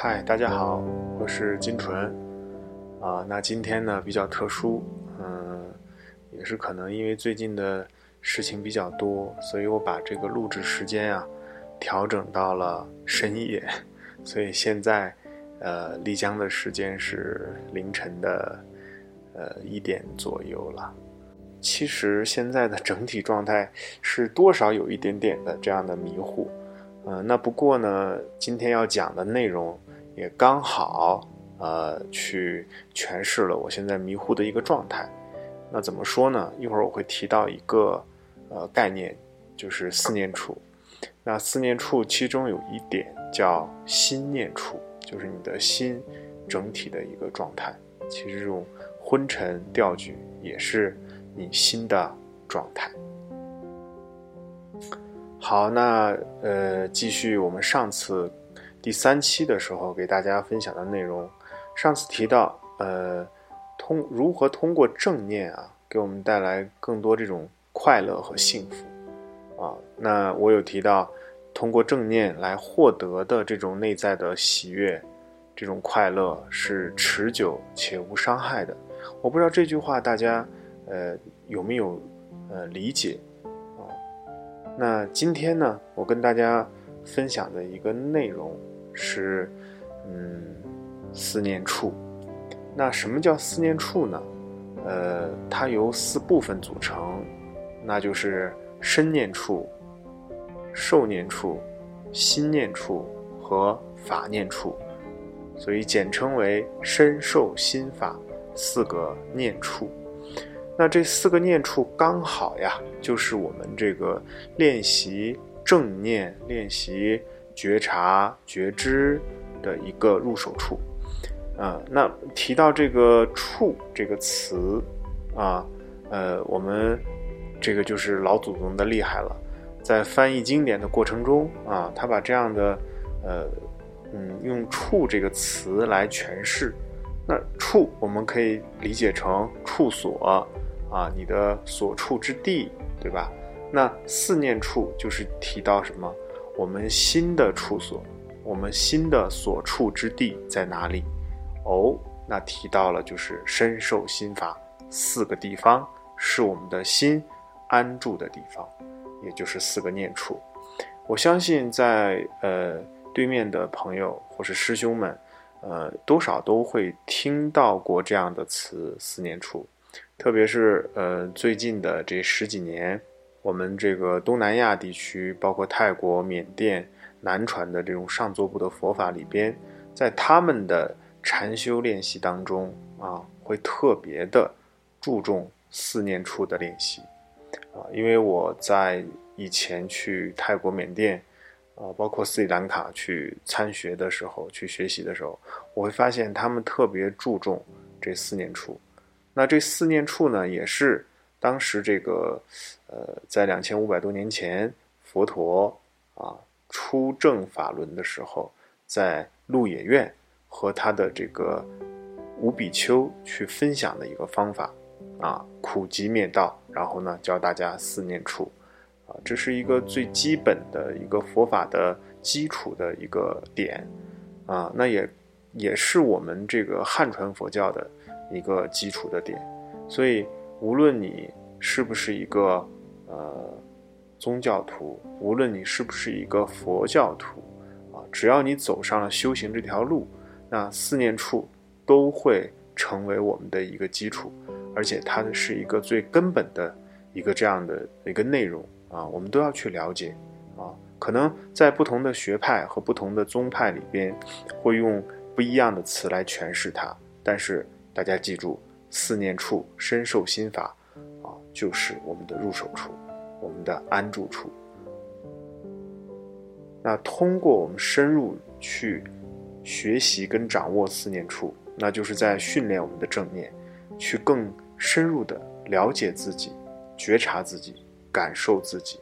嗨，大家好，我是金纯，啊，那今天呢比较特殊，嗯，也是可能因为最近的事情比较多，所以我把这个录制时间啊调整到了深夜，所以现在，呃，丽江的时间是凌晨的，呃一点左右了。其实现在的整体状态是多少有一点点的这样的迷糊，嗯，那不过呢，今天要讲的内容。也刚好，呃，去诠释了我现在迷糊的一个状态。那怎么说呢？一会儿我会提到一个，呃，概念，就是思念处。那思念处其中有一点叫心念处，就是你的心整体的一个状态。其实这种昏沉掉举也是你心的状态。好，那呃，继续我们上次。第三期的时候给大家分享的内容，上次提到，呃，通如何通过正念啊，给我们带来更多这种快乐和幸福，啊，那我有提到，通过正念来获得的这种内在的喜悦，这种快乐是持久且无伤害的。我不知道这句话大家，呃，有没有呃理解啊？那今天呢，我跟大家分享的一个内容。是，嗯，思念处。那什么叫思念处呢？呃，它由四部分组成，那就是身念处、受念处、心念处和法念处，所以简称为身受心法四个念处。那这四个念处刚好呀，就是我们这个练习正念练习。觉察、觉知的一个入手处，啊，那提到这个“处”这个词，啊，呃，我们这个就是老祖宗的厉害了，在翻译经典的过程中，啊，他把这样的，呃，嗯，用“处”这个词来诠释，那“处”我们可以理解成处所，啊，你的所处之地，对吧？那四念处就是提到什么？我们心的处所，我们心的所处之地在哪里？哦，那提到了就是身受心法四个地方，是我们的心安住的地方，也就是四个念处。我相信在呃对面的朋友或是师兄们，呃多少都会听到过这样的词“四念处”，特别是呃最近的这十几年。我们这个东南亚地区，包括泰国、缅甸、南传的这种上座部的佛法里边，在他们的禅修练习当中啊，会特别的注重四念处的练习啊。因为我在以前去泰国、缅甸啊，包括斯里兰卡去参学的时候，去学习的时候，我会发现他们特别注重这四念处。那这四念处呢，也是。当时这个，呃，在两千五百多年前，佛陀啊出正法轮的时候，在鹿野苑和他的这个五比丘去分享的一个方法啊，苦集灭道，然后呢教大家四念处，啊，这是一个最基本的一个佛法的基础的一个点啊，那也也是我们这个汉传佛教的一个基础的点，所以。无论你是不是一个呃宗教徒，无论你是不是一个佛教徒，啊，只要你走上了修行这条路，那四念处都会成为我们的一个基础，而且它的是一个最根本的一个这样的一个内容啊，我们都要去了解啊。可能在不同的学派和不同的宗派里边，会用不一样的词来诠释它，但是大家记住。思念处深受心法，啊，就是我们的入手处，我们的安住处。那通过我们深入去学习跟掌握四念处，那就是在训练我们的正念，去更深入的了解自己、觉察自己、感受自己。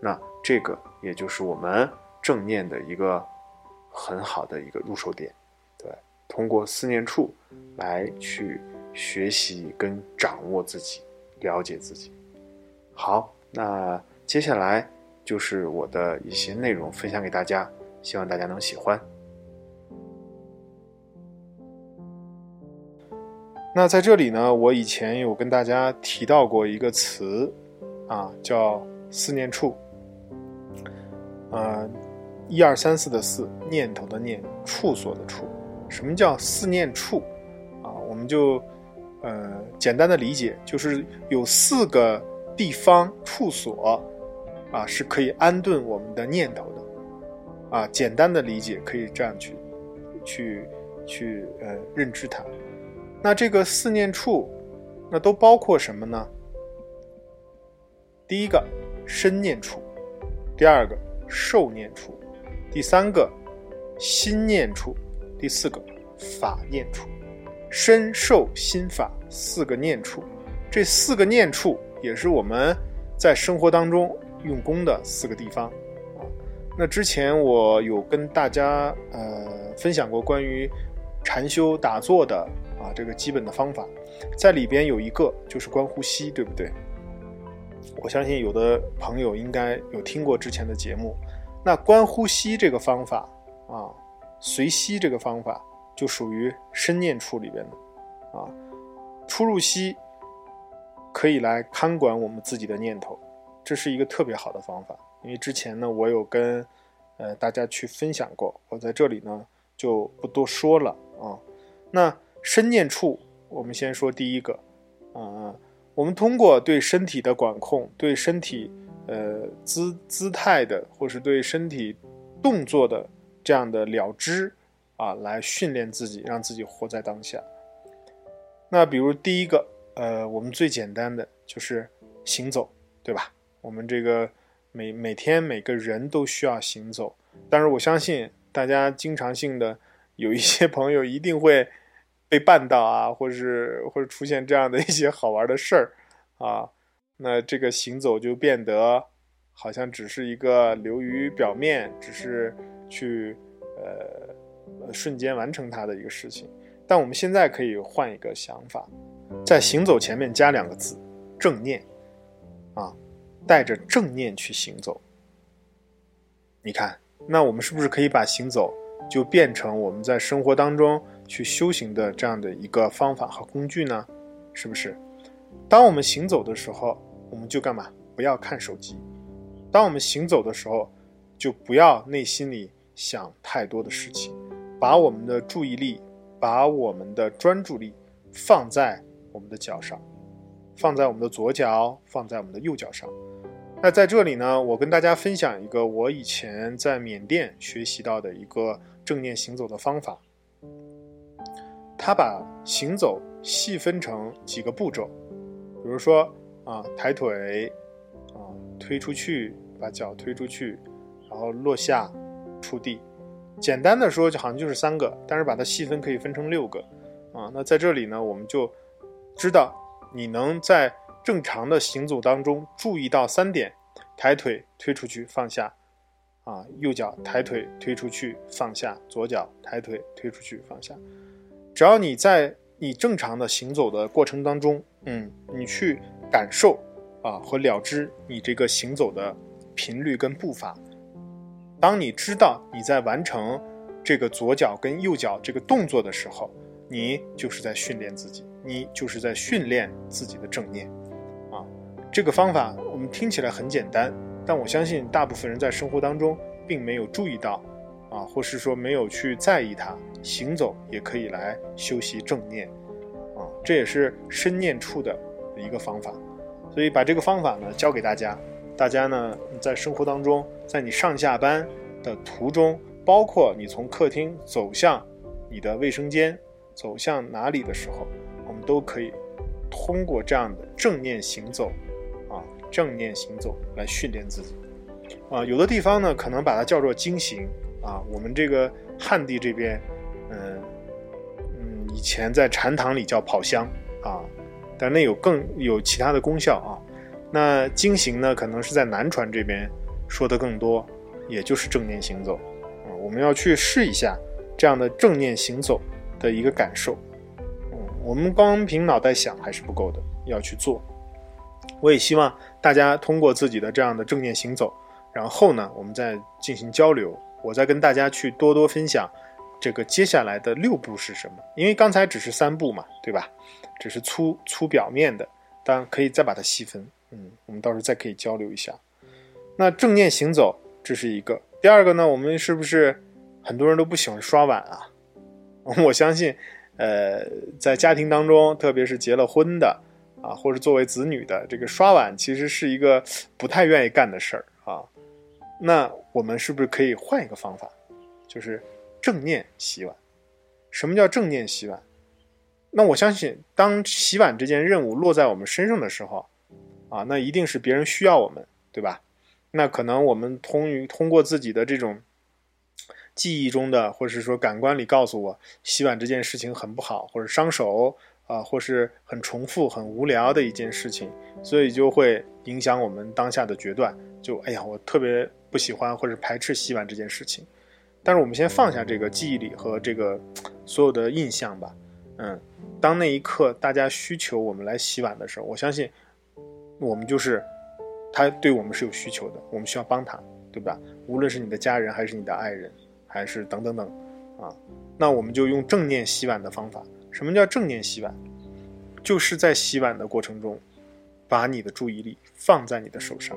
那这个也就是我们正念的一个很好的一个入手点。对，通过四念处来去。学习跟掌握自己，了解自己。好，那接下来就是我的一些内容分享给大家，希望大家能喜欢。那在这里呢，我以前有跟大家提到过一个词，啊，叫思念处。呃，一二三四的四，念头的念，处所的处。什么叫思念处？啊，我们就呃简单的理解，就是有四个地方处所，啊，是可以安顿我们的念头的。啊，简单的理解可以这样去去去呃认知它。那这个四念处，那都包括什么呢？第一个身念处，第二个受念处，第三个心念处，第四个法念处。身受心法四个念处，这四个念处也是我们在生活当中用功的四个地方啊。那之前我有跟大家呃分享过关于禅修打坐的。啊，这个基本的方法，在里边有一个就是观呼吸，对不对？我相信有的朋友应该有听过之前的节目。那观呼吸这个方法啊，随息这个方法就属于身念处里边的啊。出入息可以来看管我们自己的念头，这是一个特别好的方法。因为之前呢，我有跟呃大家去分享过，我在这里呢就不多说了啊。那身念处，我们先说第一个，啊，我们通过对身体的管控，对身体呃姿姿态的，或是对身体动作的这样的了知啊，来训练自己，让自己活在当下。那比如第一个，呃，我们最简单的就是行走，对吧？我们这个每每天每个人都需要行走，但是我相信大家经常性的有一些朋友一定会。被绊倒啊，或者是或者出现这样的一些好玩的事儿啊，那这个行走就变得好像只是一个流于表面，只是去呃呃瞬间完成它的一个事情。但我们现在可以换一个想法，在行走前面加两个字“正念”，啊，带着正念去行走。你看，那我们是不是可以把行走就变成我们在生活当中？去修行的这样的一个方法和工具呢，是不是？当我们行走的时候，我们就干嘛？不要看手机。当我们行走的时候，就不要内心里想太多的事情，把我们的注意力，把我们的专注力放在我们的脚上，放在我们的左脚，放在我们的右脚上。那在这里呢，我跟大家分享一个我以前在缅甸学习到的一个正念行走的方法。他把行走细分成几个步骤，比如说啊，抬腿，啊，推出去，把脚推出去，然后落下，触地。简单的说，就好像就是三个，但是把它细分可以分成六个，啊，那在这里呢，我们就知道你能在正常的行走当中注意到三点：抬腿推出去放下，啊，右脚抬腿推出去放下，左脚抬腿推出去放下。只要你在你正常的行走的过程当中，嗯，你去感受啊和了知你这个行走的频率跟步伐。当你知道你在完成这个左脚跟右脚这个动作的时候，你就是在训练自己，你就是在训练自己的正念。啊，这个方法我们听起来很简单，但我相信大部分人在生活当中并没有注意到。啊，或是说没有去在意它，行走也可以来修习正念，啊，这也是身念处的一个方法。所以把这个方法呢教给大家，大家呢在生活当中，在你上下班的途中，包括你从客厅走向你的卫生间，走向哪里的时候，我们都可以通过这样的正念行走，啊，正念行走来训练自己。啊，有的地方呢可能把它叫做经行。啊，我们这个汉地这边，嗯嗯，以前在禅堂里叫跑香啊，但那有更有其他的功效啊。那经行呢，可能是在南传这边说的更多，也就是正念行走啊。我们要去试一下这样的正念行走的一个感受。嗯，我们光凭脑袋想还是不够的，要去做。我也希望大家通过自己的这样的正念行走，然后呢，我们再进行交流。我再跟大家去多多分享，这个接下来的六步是什么？因为刚才只是三步嘛，对吧？只是粗粗表面的，当然可以再把它细分。嗯，我们到时候再可以交流一下。那正念行走，这是一个。第二个呢，我们是不是很多人都不喜欢刷碗啊？我相信，呃，在家庭当中，特别是结了婚的啊，或者作为子女的，这个刷碗其实是一个不太愿意干的事儿啊。那我们是不是可以换一个方法，就是正念洗碗？什么叫正念洗碗？那我相信，当洗碗这件任务落在我们身上的时候，啊，那一定是别人需要我们，对吧？那可能我们通于通过自己的这种记忆中的，或者是说感官里告诉我，洗碗这件事情很不好，或者伤手啊，或是很重复、很无聊的一件事情，所以就会影响我们当下的决断。就哎呀，我特别不喜欢或者排斥洗碗这件事情。但是我们先放下这个记忆里和这个所有的印象吧。嗯，当那一刻大家需求我们来洗碗的时候，我相信我们就是他对我们是有需求的，我们需要帮他，对吧？无论是你的家人，还是你的爱人，还是等等等，啊，那我们就用正念洗碗的方法。什么叫正念洗碗？就是在洗碗的过程中，把你的注意力放在你的手上。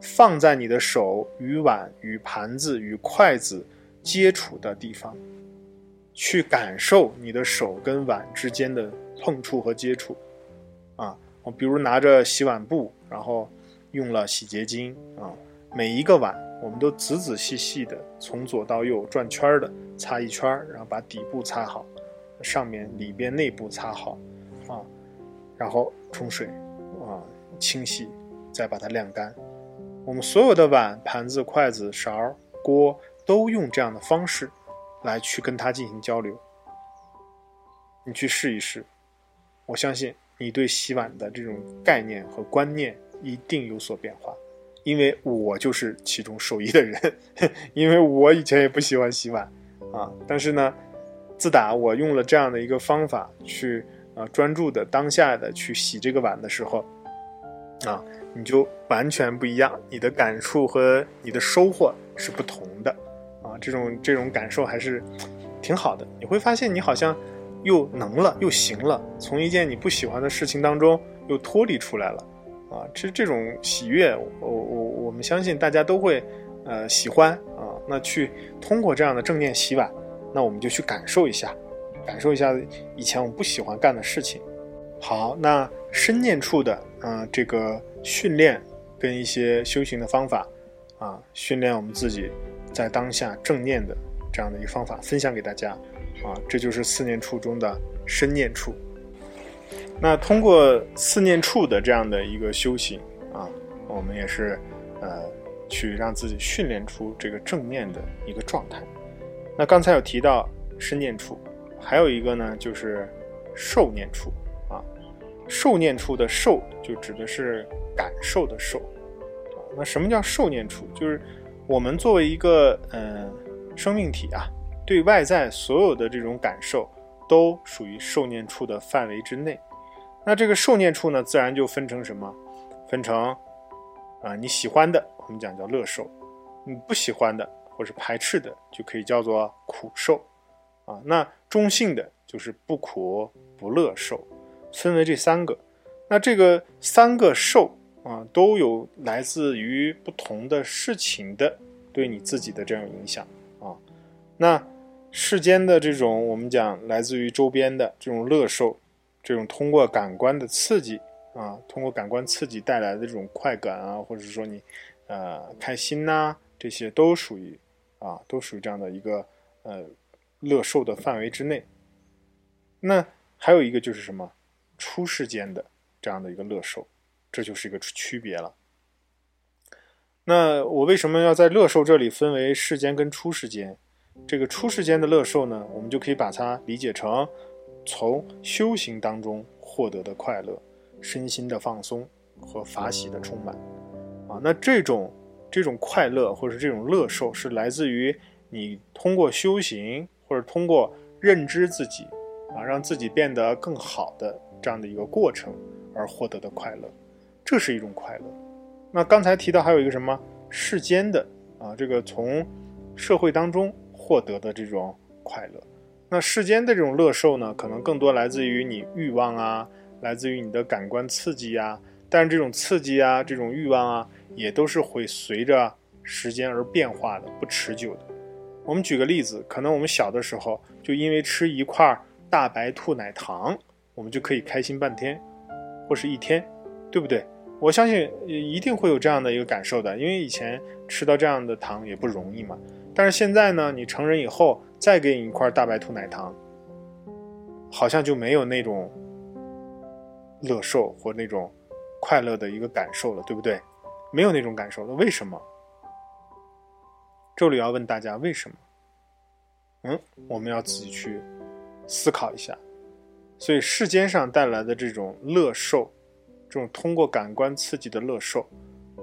放在你的手与碗与盘子与筷子接触的地方，去感受你的手跟碗之间的碰触和接触。我比如拿着洗碗布，然后用了洗洁精啊，每一个碗我们都仔仔细细的从左到右转圈的擦一圈，然后把底部擦好，上面里边内部擦好，啊，然后冲水，啊，清洗，再把它晾干。我们所有的碗、盘子、筷子、勺、锅都用这样的方式来去跟它进行交流。你去试一试，我相信你对洗碗的这种概念和观念一定有所变化。因为我就是其中受益的人，因为我以前也不喜欢洗碗啊，但是呢，自打我用了这样的一个方法去啊专注的当下的去洗这个碗的时候，啊。你就完全不一样，你的感触和你的收获是不同的，啊，这种这种感受还是挺好的。你会发现你好像又能了，又行了，从一件你不喜欢的事情当中又脱离出来了，啊，这这种喜悦，我我我们相信大家都会呃喜欢啊。那去通过这样的正念洗碗，那我们就去感受一下，感受一下以前我们不喜欢干的事情。好，那深念处的，嗯，这个。训练跟一些修行的方法，啊，训练我们自己在当下正念的这样的一个方法分享给大家，啊，这就是四念处中的深念处。那通过四念处的这样的一个修行，啊，我们也是呃去让自己训练出这个正念的一个状态。那刚才有提到深念处，还有一个呢就是受念处，啊，受念处的受就指的是。感受的受，那什么叫受念处？就是我们作为一个嗯生命体啊，对外在所有的这种感受都属于受念处的范围之内。那这个受念处呢，自然就分成什么？分成啊你喜欢的，我们讲叫乐受；你不喜欢的或是排斥的，就可以叫做苦受。啊，那中性的就是不苦不乐受，分为这三个。那这个三个受。啊，都有来自于不同的事情的对你自己的这样影响。那世间的这种我们讲来自于周边的这种乐受，这种通过感官的刺激啊，通过感官刺激带来的这种快感啊，或者说你呃开心呐，这些都属于啊，都属于这样的一个呃乐受的范围之内。那还有一个就是什么出世间的这样的一个乐受。这就是一个区别了。那我为什么要在乐受这里分为世间跟出世间？这个出世间的乐受呢，我们就可以把它理解成从修行当中获得的快乐、身心的放松和法喜的充满。啊，那这种这种快乐或者是这种乐受是来自于你通过修行或者通过认知自己啊，让自己变得更好的这样的一个过程而获得的快乐。这是一种快乐。那刚才提到还有一个什么世间的啊，这个从社会当中获得的这种快乐。那世间的这种乐受呢，可能更多来自于你欲望啊，来自于你的感官刺激呀。但是这种刺激啊，这种欲望啊，也都是会随着时间而变化的，不持久的。我们举个例子，可能我们小的时候就因为吃一块大白兔奶糖，我们就可以开心半天，或是一天，对不对？我相信一定会有这样的一个感受的，因为以前吃到这样的糖也不容易嘛。但是现在呢，你成人以后再给你一块大白兔奶糖，好像就没有那种乐受或那种快乐的一个感受了，对不对？没有那种感受了，为什么？这里要问大家为什么？嗯，我们要自己去思考一下。所以世间上带来的这种乐受，这种通过感官刺激的乐受，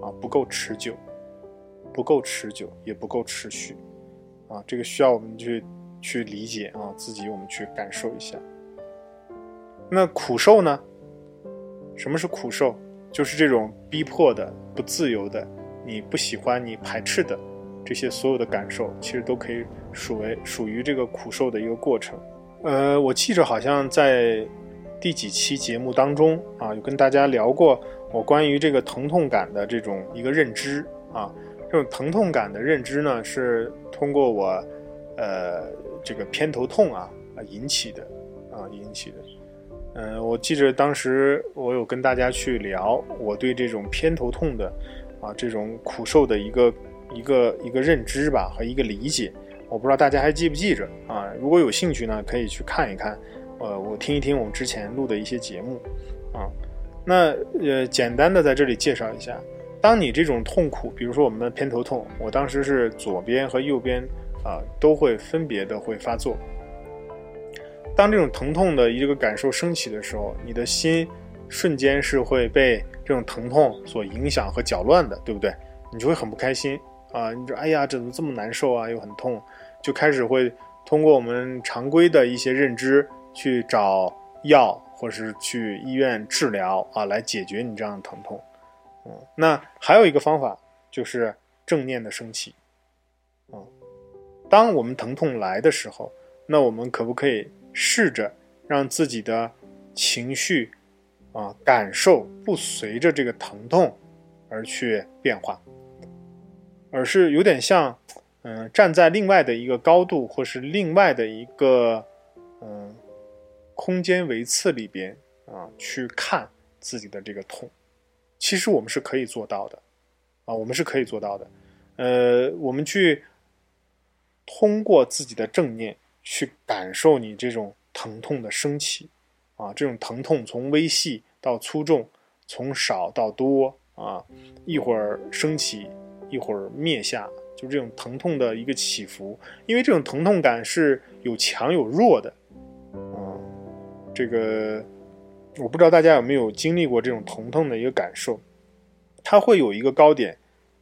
啊，不够持久。不够持久，也不够持续，啊，这个需要我们去去理解啊，自己我们去感受一下。那苦受呢？什么是苦受？就是这种逼迫的、不自由的、你不喜欢、你排斥的这些所有的感受，其实都可以属为属于这个苦受的一个过程。呃，我记着好像在第几期节目当中啊，有跟大家聊过我关于这个疼痛感的这种一个认知啊。这种疼痛感的认知呢，是通过我，呃，这个偏头痛啊啊引起的，啊引起的。嗯，我记着当时我有跟大家去聊我对这种偏头痛的，啊这种苦受的一个一个一个认知吧和一个理解。我不知道大家还记不记着啊？如果有兴趣呢，可以去看一看，呃，我听一听我们之前录的一些节目，啊，那呃简单的在这里介绍一下。当你这种痛苦，比如说我们的偏头痛，我当时是左边和右边啊都会分别的会发作。当这种疼痛的一个感受升起的时候，你的心瞬间是会被这种疼痛所影响和搅乱的，对不对？你就会很不开心啊！你说哎呀，怎么这么难受啊？又很痛，就开始会通过我们常规的一些认知去找药，或是去医院治疗啊，来解决你这样的疼痛。嗯，那还有一个方法就是正念的升起。嗯，当我们疼痛来的时候，那我们可不可以试着让自己的情绪啊感受不随着这个疼痛而去变化，而是有点像嗯站在另外的一个高度，或是另外的一个嗯空间维次里边啊去看自己的这个痛。其实我们是可以做到的，啊，我们是可以做到的，呃，我们去通过自己的正念去感受你这种疼痛的升起，啊，这种疼痛从微细到粗重，从少到多，啊，一会儿升起，一会儿灭下，就这种疼痛的一个起伏，因为这种疼痛感是有强有弱的，啊，这个。我不知道大家有没有经历过这种疼痛的一个感受，它会有一个高点，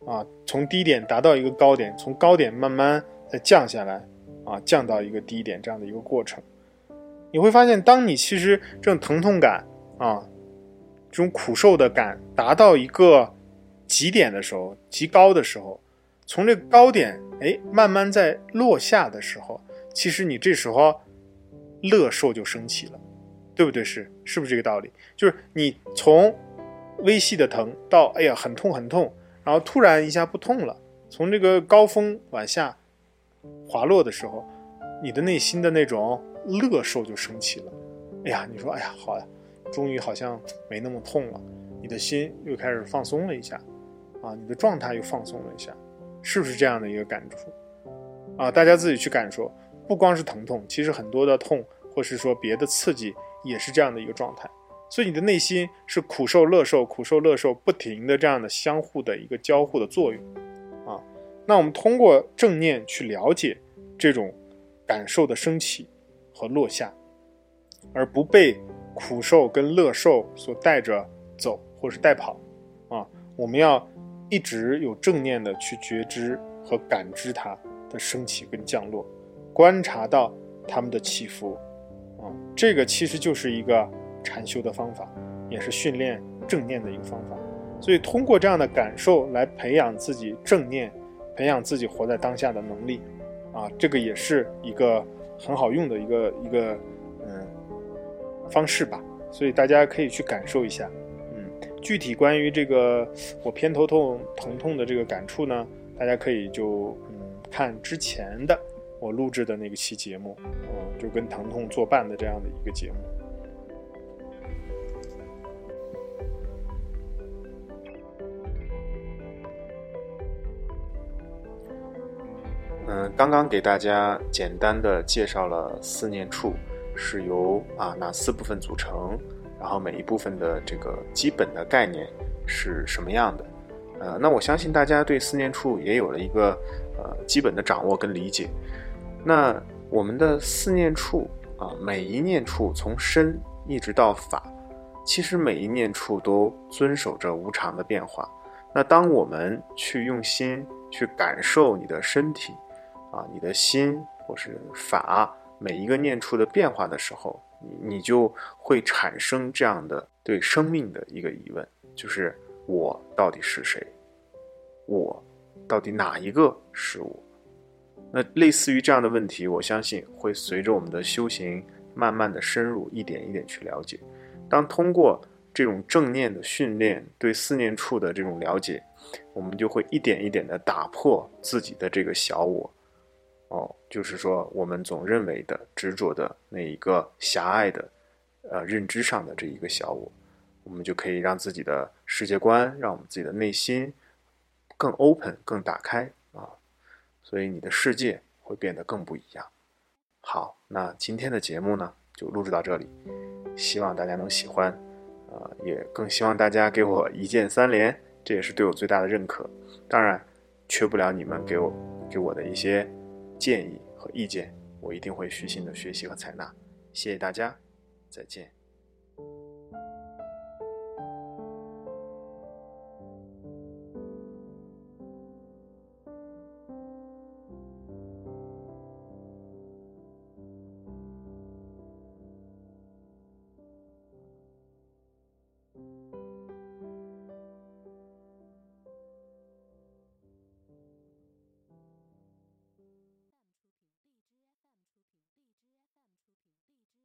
啊，从低点达到一个高点，从高点慢慢再降下来，啊，降到一个低点这样的一个过程。你会发现，当你其实这种疼痛感啊，这种苦受的感达到一个极点的时候，极高的时候，从这个高点哎慢慢在落下的时候，其实你这时候乐受就升起了。对不对？是是不是这个道理？就是你从微细的疼到哎呀很痛很痛，然后突然一下不痛了，从这个高峰往下滑落的时候，你的内心的那种乐受就升起了。哎呀，你说哎呀好呀，终于好像没那么痛了，你的心又开始放松了一下，啊，你的状态又放松了一下，是不是这样的一个感触？啊，大家自己去感受，不光是疼痛，其实很多的痛或是说别的刺激。也是这样的一个状态，所以你的内心是苦受乐受，苦受乐受，不停的这样的相互的一个交互的作用，啊，那我们通过正念去了解这种感受的升起和落下，而不被苦受跟乐受所带着走或是带跑，啊，我们要一直有正念的去觉知和感知它的升起跟降落，观察到它们的起伏。啊，这个其实就是一个禅修的方法，也是训练正念的一个方法。所以通过这样的感受来培养自己正念，培养自己活在当下的能力。啊，这个也是一个很好用的一个一个嗯方式吧，所以大家可以去感受一下。嗯，具体关于这个我偏头痛疼痛的这个感触呢，大家可以就嗯看之前的我录制的那个期节目，嗯，就跟疼痛作伴的这样的一个节目。嗯，刚刚给大家简单的介绍了四念处是由啊哪四部分组成，然后每一部分的这个基本的概念是什么样的。呃，那我相信大家对四念处也有了一个呃基本的掌握跟理解。那我们的四念处啊，每一念处从身一直到法，其实每一念处都遵守着无常的变化。那当我们去用心去感受你的身体。啊，你的心或是法每一个念处的变化的时候，你你就会产生这样的对生命的一个疑问，就是我到底是谁？我到底哪一个是我？那类似于这样的问题，我相信会随着我们的修行慢慢的深入，一点一点去了解。当通过这种正念的训练，对四念处的这种了解，我们就会一点一点的打破自己的这个小我。哦，就是说，我们总认为的、执着的那一个狭隘的，呃，认知上的这一个小我，我们就可以让自己的世界观，让我们自己的内心更 open、更打开，所以你的世界会变得更不一样。好，那今天的节目呢，就录制到这里，希望大家能喜欢，呃，也更希望大家给我一键三连，这也是对我最大的认可。当然，缺不了你们给我给我的一些。建议和意见，我一定会虚心的学习和采纳。谢谢大家，再见。